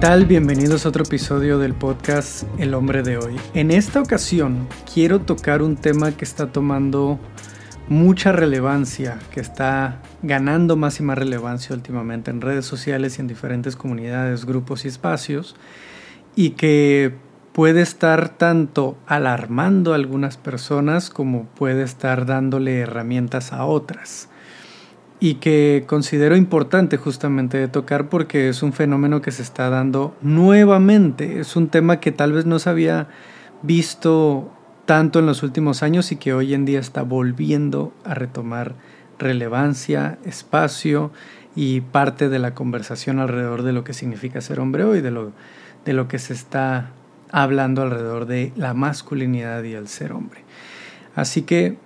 tal? Bienvenidos a otro episodio del podcast El hombre de hoy. En esta ocasión quiero tocar un tema que está tomando mucha relevancia, que está ganando más y más relevancia últimamente en redes sociales y en diferentes comunidades, grupos y espacios, y que puede estar tanto alarmando a algunas personas como puede estar dándole herramientas a otras y que considero importante justamente de tocar porque es un fenómeno que se está dando nuevamente. Es un tema que tal vez no se había visto tanto en los últimos años y que hoy en día está volviendo a retomar relevancia, espacio y parte de la conversación alrededor de lo que significa ser hombre hoy, de lo, de lo que se está hablando alrededor de la masculinidad y el ser hombre. Así que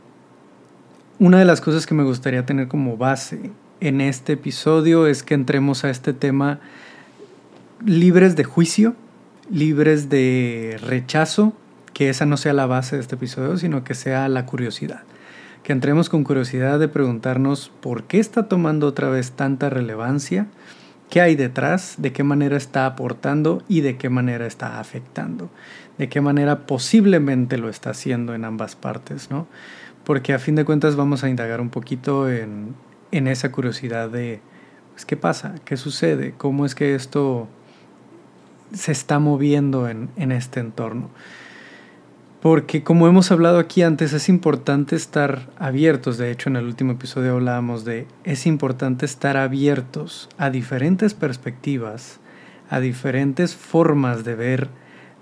una de las cosas que me gustaría tener como base en este episodio es que entremos a este tema libres de juicio, libres de rechazo, que esa no sea la base de este episodio, sino que sea la curiosidad. Que entremos con curiosidad de preguntarnos por qué está tomando otra vez tanta relevancia, qué hay detrás, de qué manera está aportando y de qué manera está afectando, de qué manera posiblemente lo está haciendo en ambas partes, ¿no? porque a fin de cuentas vamos a indagar un poquito en, esa curiosidad de pues, qué pasa, qué sucede, cómo es que esto se está moviendo en, en este entorno. Porque como hemos hablado aquí antes, es importante estar abiertos. De hecho, en el último episodio hablábamos de es importante estar abiertos a diferentes perspectivas, a diferentes formas de ver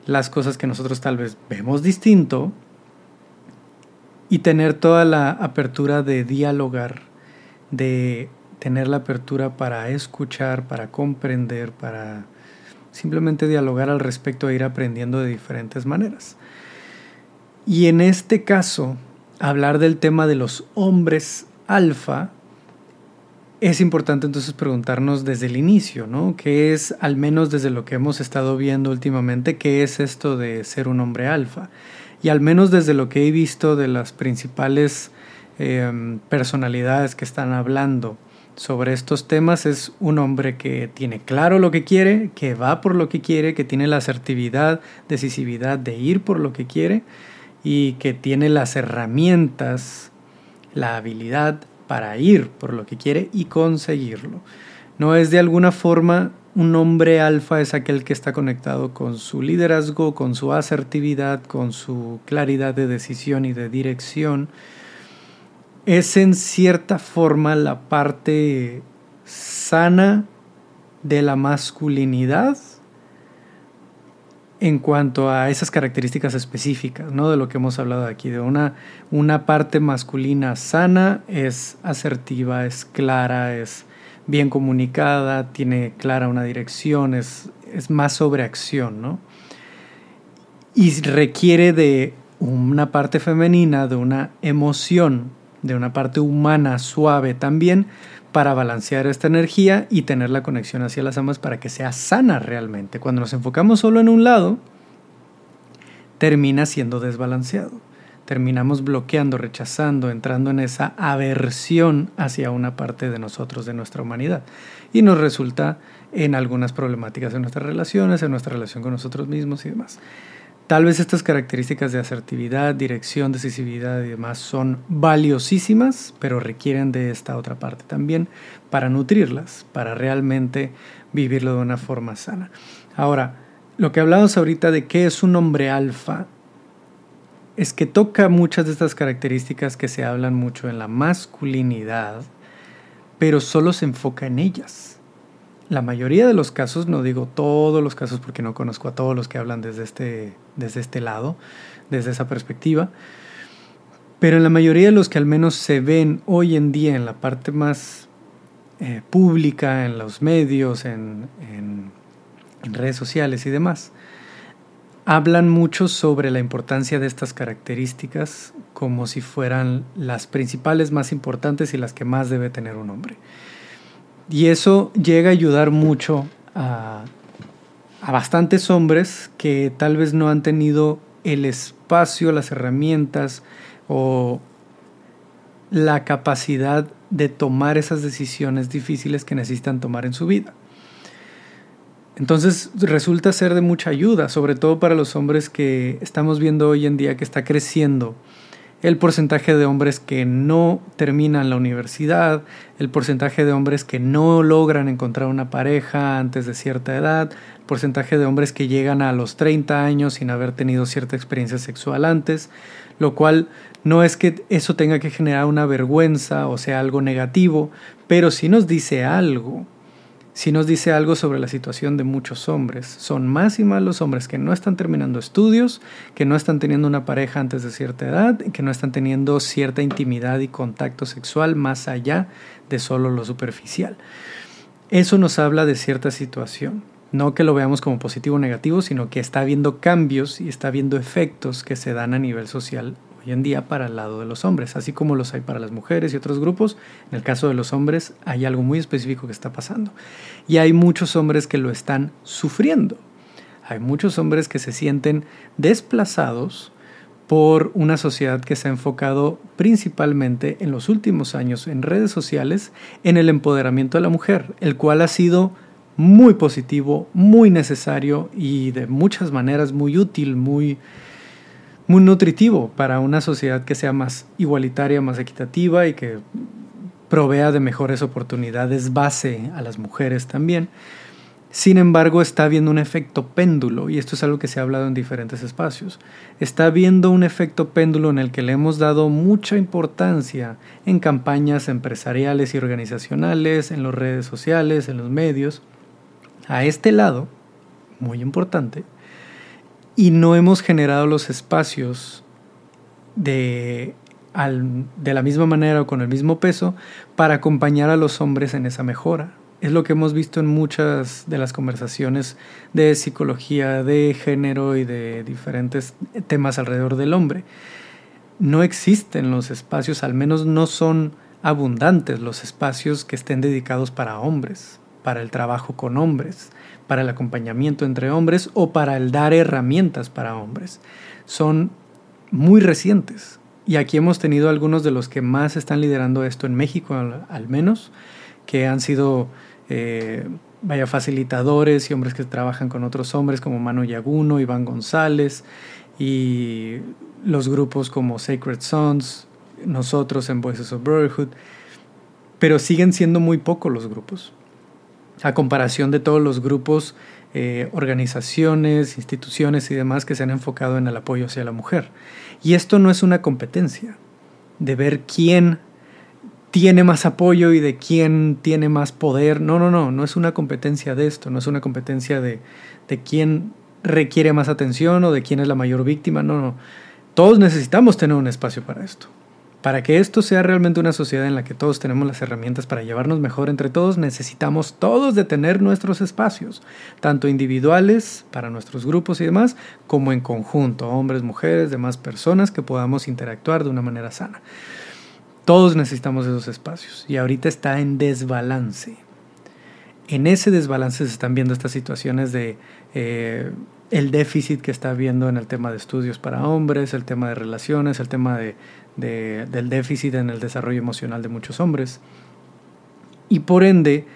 las cosas que nosotros tal vez vemos distinto, y tener toda la apertura de dialogar, de tener la apertura para escuchar, para comprender, para simplemente dialogar al respecto e ir aprendiendo de diferentes maneras. Y en este caso, hablar del tema de los hombres alfa, es importante entonces preguntarnos desde el inicio, ¿no? ¿Qué es, al menos desde lo que hemos estado viendo últimamente, qué es esto de ser un hombre alfa? y al menos desde lo que he visto de las principales em, personalidades que están hablando sobre estos temas es un hombre que tiene claro lo que quiere, que va por lo que quiere, que tiene la asertividad, decisividad de ir por lo que quiere y que tiene las herramientas, la habilidad para ir por lo que quiere y conseguirlo. No es de alguna forma un hombre alfa es aquel que está conectado con su liderazgo, con su asertividad, con su claridad de decisión y de dirección. Es en cierta forma la parte sana de la masculinidad en cuanto a esas características específicas, ¿no? De lo que hemos hablado aquí, de una, una parte masculina sana es asertiva, es clara, es bien comunicada, tiene clara una dirección, es, es más sobre acción, ¿no? Y requiere de una parte femenina, de una emoción, de una parte humana suave también para balancear esta energía y tener la conexión hacia las amas para que sea sana realmente. Cuando nos enfocamos solo en un lado, termina siendo desbalanceado terminamos bloqueando, rechazando, entrando en esa aversión hacia una parte de nosotros, de nuestra humanidad. Y nos resulta en algunas problemáticas en nuestras relaciones, en nuestra relación con nosotros mismos y demás. Tal vez estas características de asertividad, dirección, decisividad y demás son valiosísimas, pero requieren de esta otra parte también para nutrirlas, para realmente vivirlo de una forma sana. Ahora, lo que hablamos ahorita de qué es un hombre alfa es que toca muchas de estas características que se hablan mucho en la masculinidad, pero solo se enfoca en ellas. La mayoría de los casos, no digo todos los casos porque no conozco a todos los que hablan desde este, desde este lado, desde esa perspectiva, pero en la mayoría de los que al menos se ven hoy en día en la parte más eh, pública, en los medios, en redes sociales y demás, hablan mucho sobre la importancia de estas características como si fueran las principales más importantes y las que más debe tener un hombre. Y eso llega a ayudar mucho a, a bastantes hombres que tal vez no han tenido el espacio, las herramientas o la capacidad de tomar esas decisiones difíciles que necesitan tomar en su vida. Entonces resulta ser de mucha ayuda, sobre todo para los hombres que estamos viendo hoy en día que está creciendo el porcentaje de hombres que no terminan la universidad, el porcentaje de hombres que no logran encontrar una pareja antes de cierta edad, el porcentaje de hombres que llegan a los 30 años sin haber tenido cierta experiencia sexual antes, lo cual no es que eso tenga que generar una vergüenza o sea algo negativo, pero sí nos dice algo si nos dice algo sobre la situación de muchos hombres. Son más y más los hombres que no están terminando estudios, que no están teniendo una pareja antes de cierta edad, que no están teniendo cierta intimidad y contacto sexual más allá de solo lo superficial. Eso nos habla de cierta situación. No que lo veamos como positivo o negativo, sino que está habiendo cambios y está habiendo efectos que se dan a nivel social hoy en día para el lado de los hombres, así como los hay para las mujeres y otros grupos. En el caso de los hombres hay algo muy específico que está pasando. Y hay muchos hombres que lo están sufriendo. Hay muchos hombres que se sienten desplazados por una sociedad que se ha enfocado principalmente en los últimos años en redes sociales en el empoderamiento de la mujer, el cual ha sido muy positivo, muy necesario y de muchas maneras muy útil, muy muy nutritivo para una sociedad que sea más igualitaria, más equitativa y que provea de mejores oportunidades base a las mujeres también. Sin embargo, está habiendo un efecto péndulo, y esto es algo que se ha hablado en diferentes espacios. Está habiendo un efecto péndulo en el que le hemos dado mucha importancia en campañas empresariales y organizacionales, en las redes sociales, en los medios. A este lado, muy importante, y no hemos generado los espacios de, de la misma manera o con el mismo peso para acompañar a los hombres en esa mejora. Es lo que hemos visto en muchas de las conversaciones de psicología, de género y de diferentes temas alrededor del hombre. No existen los espacios, al menos no son abundantes los espacios que estén dedicados para hombres, para el trabajo con hombres para el acompañamiento entre hombres o para el dar herramientas para hombres. Son muy recientes y aquí hemos tenido algunos de los que más están liderando esto en México al, menos, que han sido eh, vaya facilitadores y hombres que trabajan con otros hombres como Manu Yaguno, Iván González y los grupos como Sacred Sons, nosotros en Voices of Brotherhood, pero siguen siendo muy pocos los grupos a comparación de todos los grupos, eh, organizaciones, instituciones y demás que se han enfocado en el apoyo hacia la mujer. Y esto no es una competencia de ver quién tiene más apoyo y de quién tiene más poder. No, no, no, no es una competencia de esto, no es una competencia de, de quién requiere más atención o de quién es la mayor víctima. No, no. Todos necesitamos tener un espacio para esto. Para que esto sea realmente una sociedad en la que todos tenemos las herramientas para llevarnos mejor entre todos, necesitamos todos de tener nuestros espacios, tanto individuales para nuestros grupos y demás, como en conjunto, hombres, mujeres, demás personas que podamos interactuar de una manera sana. Todos necesitamos esos espacios y ahorita está en desbalance. En ese desbalance se están viendo estas situaciones de eh, el déficit que está habiendo en el tema de estudios para hombres, el tema de relaciones, el tema de del déficit en el desarrollo emocional de muchos hombres. Y por ende,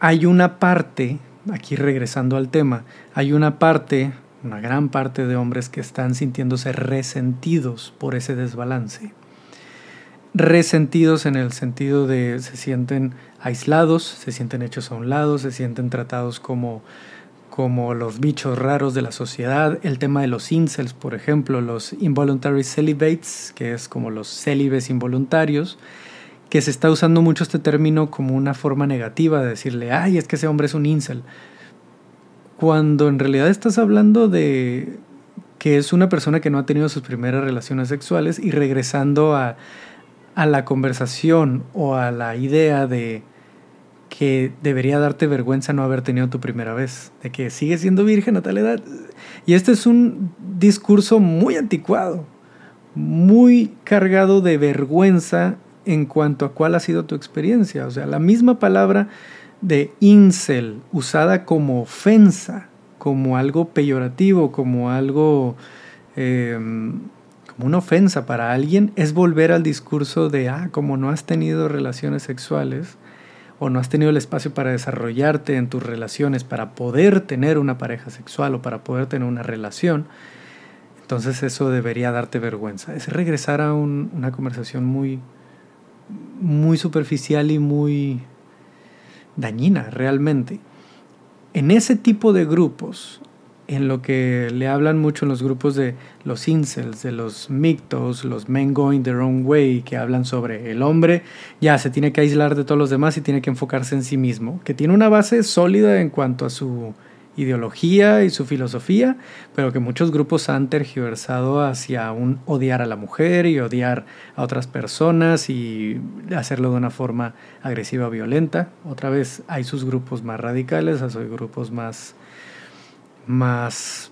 hay una parte, aquí regresando al tema, hay una parte, una gran parte de hombres que están sintiéndose resentidos por ese desbalance. Resentidos en el sentido de se sienten aislados, se sienten hechos a un lado, se sienten tratados como como los bichos raros de la sociedad, el tema de los incels, por ejemplo, los involuntary celibates, que es como los célibes involuntarios, que se está usando mucho este término como una forma negativa de decirle, ay, es que ese hombre es un incel. Cuando en realidad estás hablando de que es una persona que no ha tenido sus primeras relaciones sexuales y regresando a, a la conversación o a la idea de que debería darte vergüenza no haber tenido tu primera vez, de que sigues siendo virgen a tal edad. Y este es un discurso muy anticuado, muy cargado de vergüenza en cuanto a cuál ha sido tu experiencia. O sea, la misma palabra de incel usada como ofensa, como algo peyorativo, como algo... Em, como una ofensa para alguien, es volver al discurso de, ah, como no has tenido relaciones sexuales, o no has tenido el espacio para desarrollarte en tus relaciones, para poder tener una pareja sexual o para poder tener una relación, entonces eso debería darte vergüenza. Es regresar a una conversación muy, muy superficial y muy dañina realmente. En ese tipo de grupos, en lo que le hablan mucho en los grupos de los incels, de los mictos, los men going their own way, que hablan sobre el hombre ya se tiene que aislar de todos los demás y tiene que enfocarse en sí mismo, que tiene una base sólida en cuanto a su ideología y su filosofía, pero que muchos grupos han tergiversado hacia un odiar a la mujer y odiar a otras personas y hacerlo de una forma agresiva, violenta. Otra vez hay sus grupos más radicales, hay grupos más, más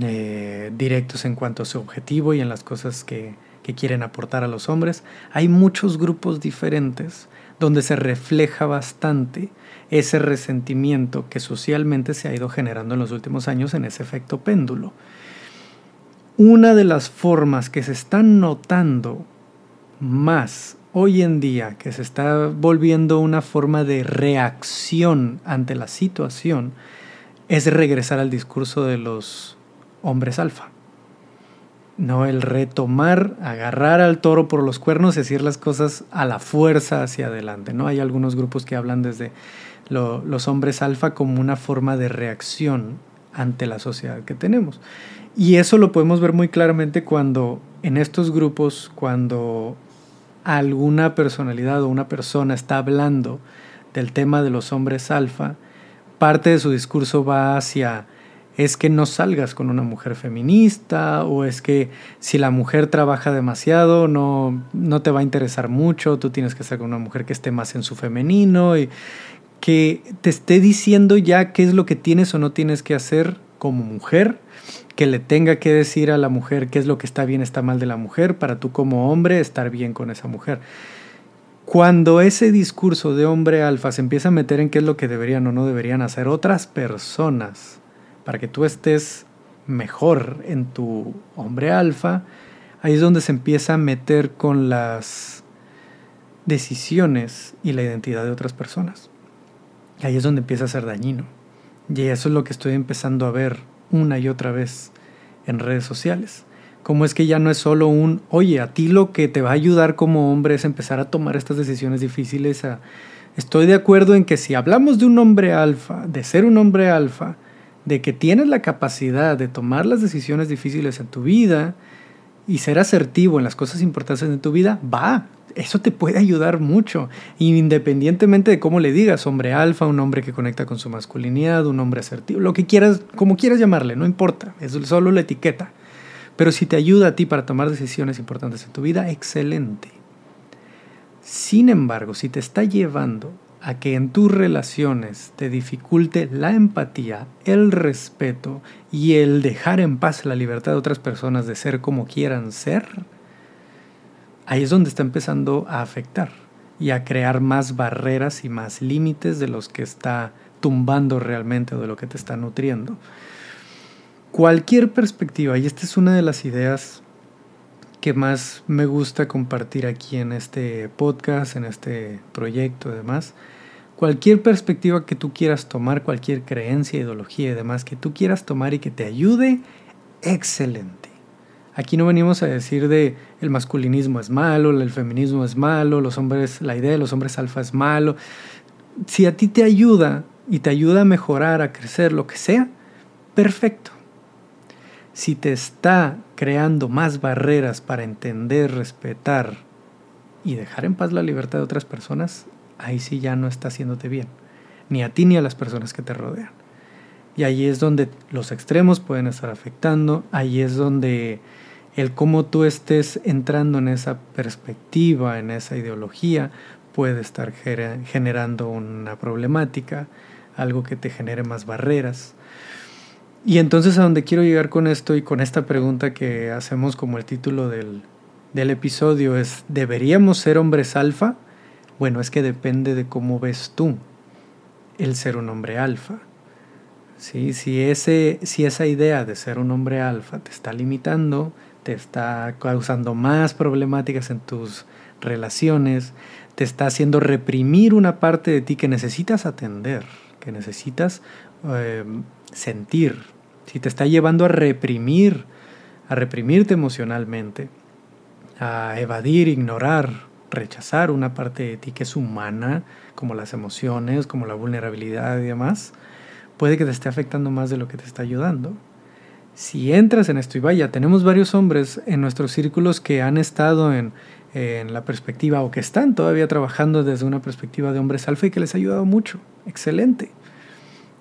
eh, directos en cuanto a su objetivo y en las cosas que, que quieren aportar a los hombres. Hay muchos grupos diferentes donde se refleja bastante ese resentimiento que socialmente se ha ido generando en los últimos años en ese efecto péndulo. Una de las formas que se están notando más hoy en día, que se está volviendo una forma de reacción ante la situación, es regresar al discurso de los hombres alfa. No el retomar, agarrar al toro por los cuernos y decir las cosas a la fuerza hacia adelante. ¿no? Hay algunos grupos que hablan desde los hombres alfa como una forma de reacción ante la sociedad que tenemos. Y eso lo podemos ver muy claramente cuando en estos grupos, cuando alguna personalidad o una persona está hablando del tema de los hombres alfa, parte de su discurso va hacia es que no salgas con una mujer feminista o es que si la mujer trabaja demasiado no, no te va a interesar mucho, tú tienes que estar con una mujer que esté más en su femenino y que te esté diciendo ya qué es lo que tienes o no tienes que hacer como mujer, que le tenga que decir a la mujer qué es lo que está bien, está mal de la mujer, para tú como hombre estar bien con esa mujer. Cuando ese discurso de hombre alfa se empieza a meter en qué es lo que deberían o no deberían hacer otras personas para que tú estés mejor en tu hombre alfa, ahí es donde se empieza a meter con las decisiones y la identidad de otras personas. Ahí es donde empieza a ser dañino. Y eso es lo que estoy empezando a ver una y otra vez en redes sociales. Como es que ya no es solo un, oye, a ti lo que te va a ayudar como hombre es empezar a tomar estas decisiones difíciles. estoy de acuerdo en que si hablamos de un hombre alfa, de ser un hombre alfa, de que tienes la capacidad de tomar las decisiones difíciles en tu vida y ser asertivo en las cosas importantes de tu vida, va, eso te puede ayudar mucho, independientemente de cómo le digas, hombre alfa, un hombre que conecta con su masculinidad, un hombre asertivo, lo que quieras, como quieras llamarle, no importa, es solo la etiqueta. Pero si te ayuda a ti para tomar decisiones importantes en tu vida, excelente. Sin embargo, si te está llevando a que en tus relaciones te dificulte la empatía, el respeto y el dejar en paz la libertad de otras personas de ser como quieran ser, ahí es donde está empezando a afectar y a crear más barreras y más límites de los que está tumbando realmente o de lo que te está nutriendo. Cualquier perspectiva, y esta es una de las ideas que más me gusta compartir aquí en este podcast, en este proyecto y demás, cualquier perspectiva que tú quieras tomar, cualquier creencia, ideología y demás que tú quieras tomar y que te ayude, excelente. Aquí no venimos a decir de el masculinismo es malo, el feminismo es malo, los hombres, la idea de los hombres alfa es malo. Si a ti te ayuda y te ayuda a mejorar, a crecer, lo que sea, perfecto. Si te está creando más barreras para entender, respetar y dejar en paz la libertad de otras personas, ahí sí ya no está haciéndote bien, ni a ti ni a las personas que te rodean. Y ahí es donde los extremos pueden estar afectando, ahí es donde el cómo tú estés entrando en esa perspectiva, en esa ideología, puede estar generando una problemática, algo que te genere más barreras. Y entonces a donde quiero llegar con esto y con esta pregunta que hacemos como el título del, del episodio es, ¿deberíamos ser hombres alfa? Bueno, es que depende de cómo ves tú el ser un hombre alfa. ¿Sí? Si, ese, si esa idea de ser un hombre alfa te está limitando, te está causando más problemáticas en tus relaciones, te está haciendo reprimir una parte de ti que necesitas atender, que necesitas eh, sentir, si te está llevando a reprimir, a reprimirte emocionalmente, a evadir, ignorar, rechazar una parte de ti que es humana, como las emociones, como la vulnerabilidad y demás, puede que te esté afectando más de lo que te está ayudando. Si entras en esto y vaya, tenemos varios hombres en nuestros círculos que han estado en, en la perspectiva o que están todavía trabajando desde una perspectiva de hombres alfa y que les ha ayudado mucho. Excelente.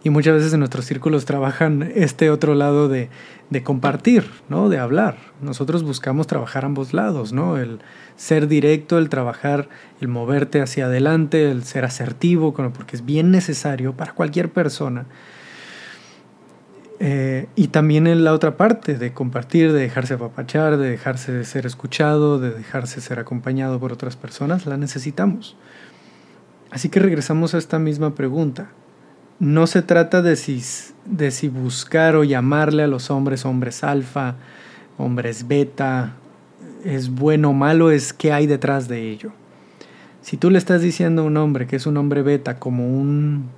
Y muchas veces en nuestros círculos trabajan este otro lado de, de, compartir, ¿no? De hablar. Nosotros buscamos trabajar ambos lados, ¿no? El ser directo, el trabajar, el moverte hacia adelante, el ser asertivo, porque es bien necesario para cualquier persona. Eh, y también en la otra parte, de compartir, de dejarse apapachar, de dejarse ser escuchado, de dejarse ser acompañado por otras personas, la necesitamos. Así que regresamos a esta misma pregunta no se trata de si, de si buscar o llamarle a los hombres hombres alfa, hombres beta, es bueno o malo, es qué hay detrás de ello. Si tú le estás diciendo a un hombre que es un hombre beta como un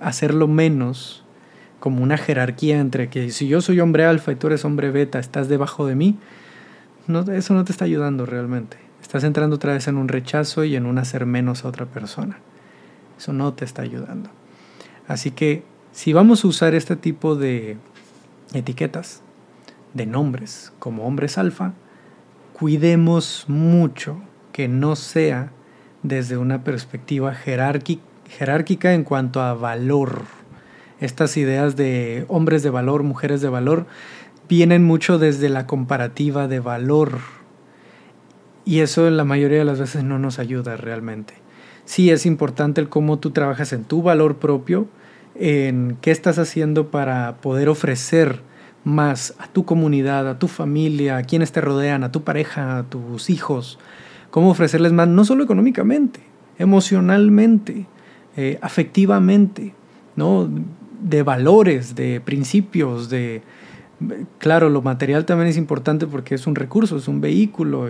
hacerlo menos, como una jerarquía entre que si yo soy hombre alfa y tú eres hombre beta, estás debajo de mí, eso no te está ayudando realmente. Estás entrando otra vez en un rechazo y en un hacer menos a otra persona. Eso no te está ayudando. Así que si vamos a usar este tipo de etiquetas, de nombres como hombres alfa, cuidemos mucho que no sea desde una perspectiva jerárquica en cuanto a valor. Estas ideas de hombres de valor, mujeres de valor, vienen mucho desde la comparativa de valor. Y eso la mayoría de las veces no nos ayuda realmente sí es importante el cómo tú trabajas en tu valor propio, en qué estás haciendo para poder ofrecer más a tu comunidad, a tu familia, a quienes te rodean, a tu pareja, a tus hijos, cómo ofrecerles más, no solo económicamente, emocionalmente, eh, afectivamente, ¿no? de valores, de principios, de... Claro, lo material también es importante porque es un recurso, es un vehículo,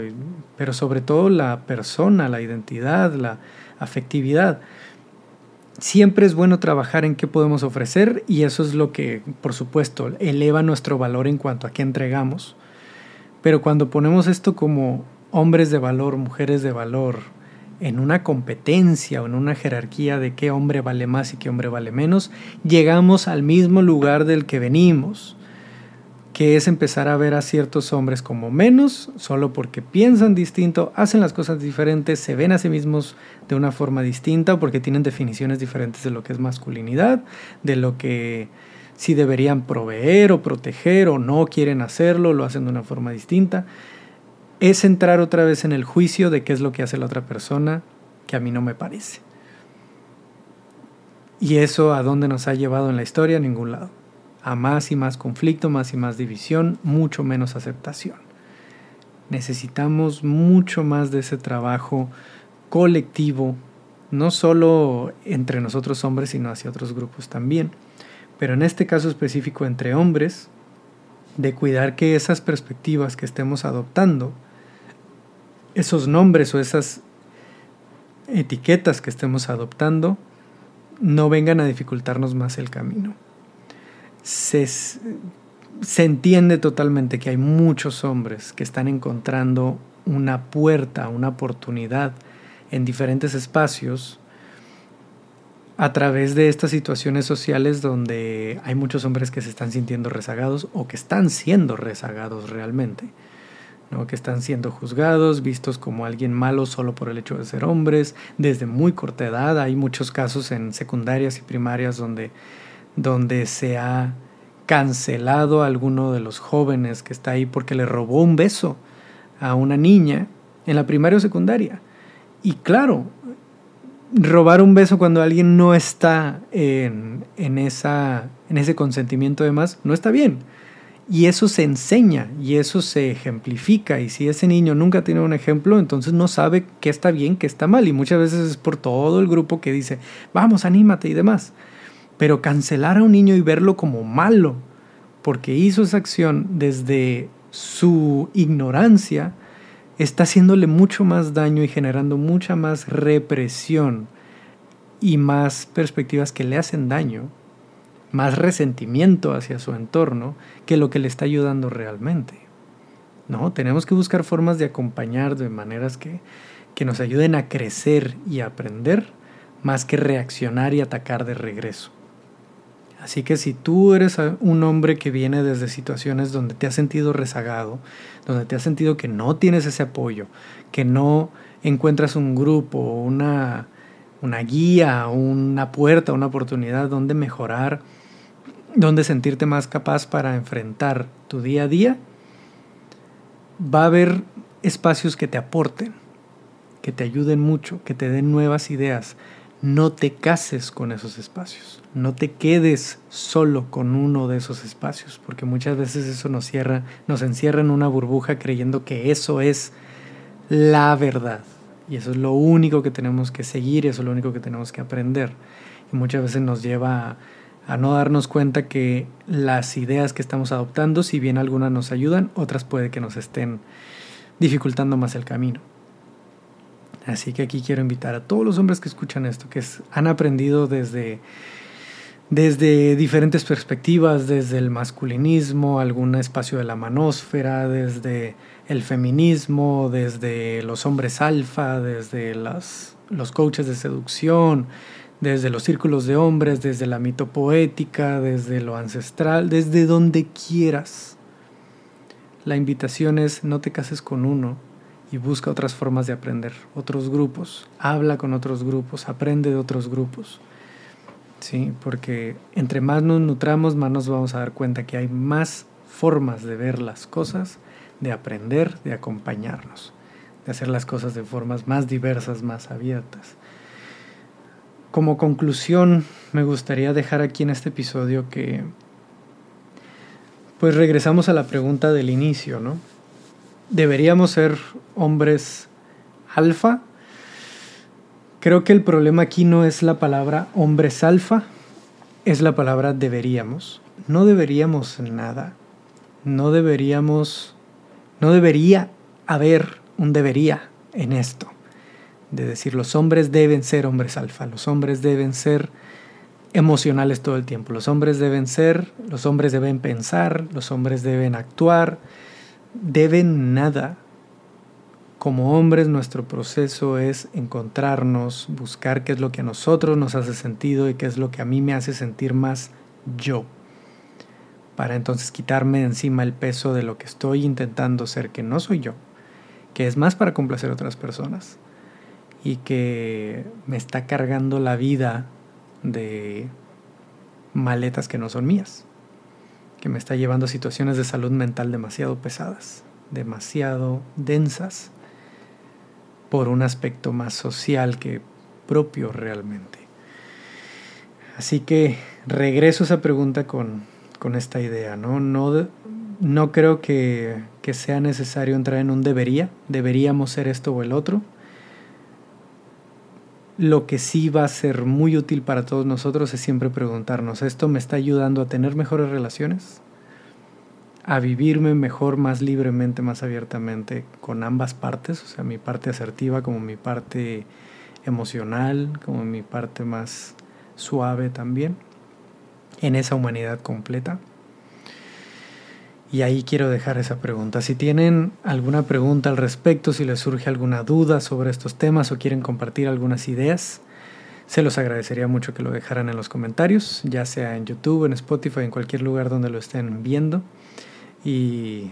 pero sobre todo la persona, la identidad, la, afectividad. Siempre es bueno trabajar en qué podemos ofrecer y eso es lo que, por supuesto, eleva nuestro valor en cuanto a qué entregamos. Pero cuando ponemos esto como hombres de valor, mujeres de valor, en una competencia o en una jerarquía de qué hombre vale más y qué hombre vale menos, llegamos al mismo lugar del que venimos que es empezar a ver a ciertos hombres como menos, solo porque piensan distinto, hacen las cosas diferentes, se ven a sí mismos de una forma distinta, porque tienen definiciones diferentes de lo que es masculinidad, de lo que si deberían proveer o proteger o no quieren hacerlo, lo hacen de una forma distinta. Es entrar otra vez en el juicio de qué es lo que hace la otra persona que a mí no me parece. Y eso a dónde nos ha llevado en la historia, a ningún lado a más y más conflicto, más y más división, mucho menos aceptación. Necesitamos mucho más de ese trabajo colectivo, no solo entre nosotros hombres, sino hacia otros grupos también. Pero en este caso específico entre hombres, de cuidar que esas perspectivas que estemos adoptando, esos nombres o esas etiquetas que estemos adoptando, no vengan a dificultarnos más el camino se, se entiende totalmente que hay muchos hombres que están encontrando una puerta, una oportunidad en diferentes espacios a través de estas situaciones sociales donde hay muchos hombres que se están sintiendo rezagados o que están siendo rezagados realmente, ¿no? que están siendo juzgados, vistos como alguien malo solo por el hecho de ser hombres, desde muy corta edad. Hay muchos casos en secundarias y primarias donde donde se ha cancelado a alguno de los jóvenes que está ahí porque le robó un beso a una niña en la primaria o secundaria. Y claro, robar un beso cuando alguien no está en, en, esa, en ese consentimiento de más no está bien. Y eso se enseña y eso se ejemplifica. Y si ese niño nunca tiene un ejemplo, entonces no sabe qué está bien, qué está mal. Y muchas veces es por todo el grupo que dice, vamos, anímate y demás. Pero cancelar a un niño y verlo como malo porque hizo esa acción desde su ignorancia, está haciéndole mucho más daño y generando mucha más represión y más perspectivas que le hacen daño, más resentimiento hacia su entorno que lo que le está ayudando realmente. No, tenemos que buscar formas de acompañar de maneras que, que nos ayuden a crecer y aprender más que reaccionar y atacar de regreso. Así que si tú eres un hombre que viene desde situaciones donde te has sentido rezagado, donde te has sentido que no tienes ese apoyo, que no encuentras un grupo, una, una guía, una puerta, una oportunidad donde mejorar, donde sentirte más capaz para enfrentar tu día a día, va a haber espacios que te aporten, que te ayuden mucho, que te den nuevas ideas. No te cases con esos espacios, no te quedes solo con uno de esos espacios, porque muchas veces eso nos cierra, nos encierra en una burbuja creyendo que eso es la verdad. Y eso es lo único que tenemos que seguir, eso es lo único que tenemos que aprender. Y muchas veces nos lleva a a no darnos cuenta que las ideas que estamos adoptando, si bien algunas nos ayudan, otras puede que nos estén dificultando más el camino. Así que aquí quiero invitar a todos los hombres que escuchan esto, que han aprendido desde, desde diferentes perspectivas, desde el masculinismo, algún espacio de la manósfera, desde el feminismo, desde los hombres alfa, desde los coaches de seducción, desde los círculos de hombres, desde la mitopoética, desde lo ancestral, desde donde quieras. La invitación es no te cases con uno y busca otras formas de aprender, otros grupos, habla con otros grupos, aprende de otros grupos. Sí, porque entre más nos nutramos, más nos vamos a dar cuenta que hay más formas de ver las cosas, de aprender, de acompañarnos, de hacer las cosas de formas más diversas, más abiertas como conclusión, me gustaría dejar aquí en este episodio que, pues regresamos a la pregunta del inicio, ¿no? ¿Deberíamos ser hombres alfa? Creo que el problema aquí no es la palabra hombres alfa, es la palabra deberíamos. No deberíamos nada. No deberíamos, no debería haber un debería en esto de decir los hombres deben ser hombres alfa, los hombres deben ser emocionales todo el tiempo, los hombres deben ser, los hombres deben pensar, los hombres deben actuar, deben nada. Como hombres nuestro proceso es encontrarnos, buscar qué es lo que a nosotros nos hace sentido y qué es lo que a mí me hace sentir más yo, para entonces quitarme encima el peso de lo que estoy intentando ser, que no soy yo, que es más para complacer a otras personas y que me está cargando la vida de maletas que no son mías, que me está llevando a situaciones de salud mental demasiado pesadas, demasiado densas, por un aspecto más social que propio realmente. Así que regreso a esa pregunta con, con esta idea, ¿no? No, no creo que, que sea necesario entrar en un debería, deberíamos ser esto o el otro, lo que sí va a ser muy útil para todos nosotros es siempre preguntarnos, ¿esto me está ayudando a tener mejores relaciones? A vivirme mejor, más libremente, más abiertamente con ambas partes, o sea, mi parte asertiva como mi parte emocional, como mi parte más suave también, en esa humanidad completa. Y ahí quiero dejar esa pregunta. Si tienen alguna pregunta al respecto, si les surge alguna duda sobre estos temas o quieren compartir algunas ideas, se los agradecería mucho que lo dejaran en los comentarios, ya sea en YouTube, en Spotify, en cualquier lugar donde lo estén viendo. Y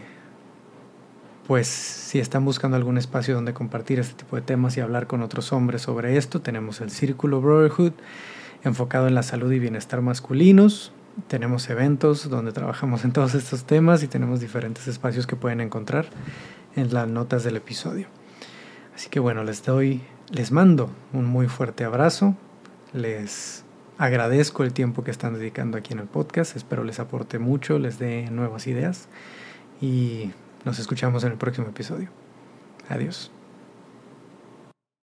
pues si están buscando algún espacio donde compartir este tipo de temas y hablar con otros hombres sobre esto, tenemos el Círculo Brotherhood enfocado en la salud y bienestar masculinos tenemos eventos donde trabajamos en todos estos temas y tenemos diferentes espacios que pueden encontrar en las notas del episodio. Así que bueno, les doy, les mando un muy fuerte abrazo, les agradezco el tiempo que están dedicando aquí en el podcast, espero les aporte mucho, les dé nuevas ideas y nos escuchamos en el próximo episodio. Adiós.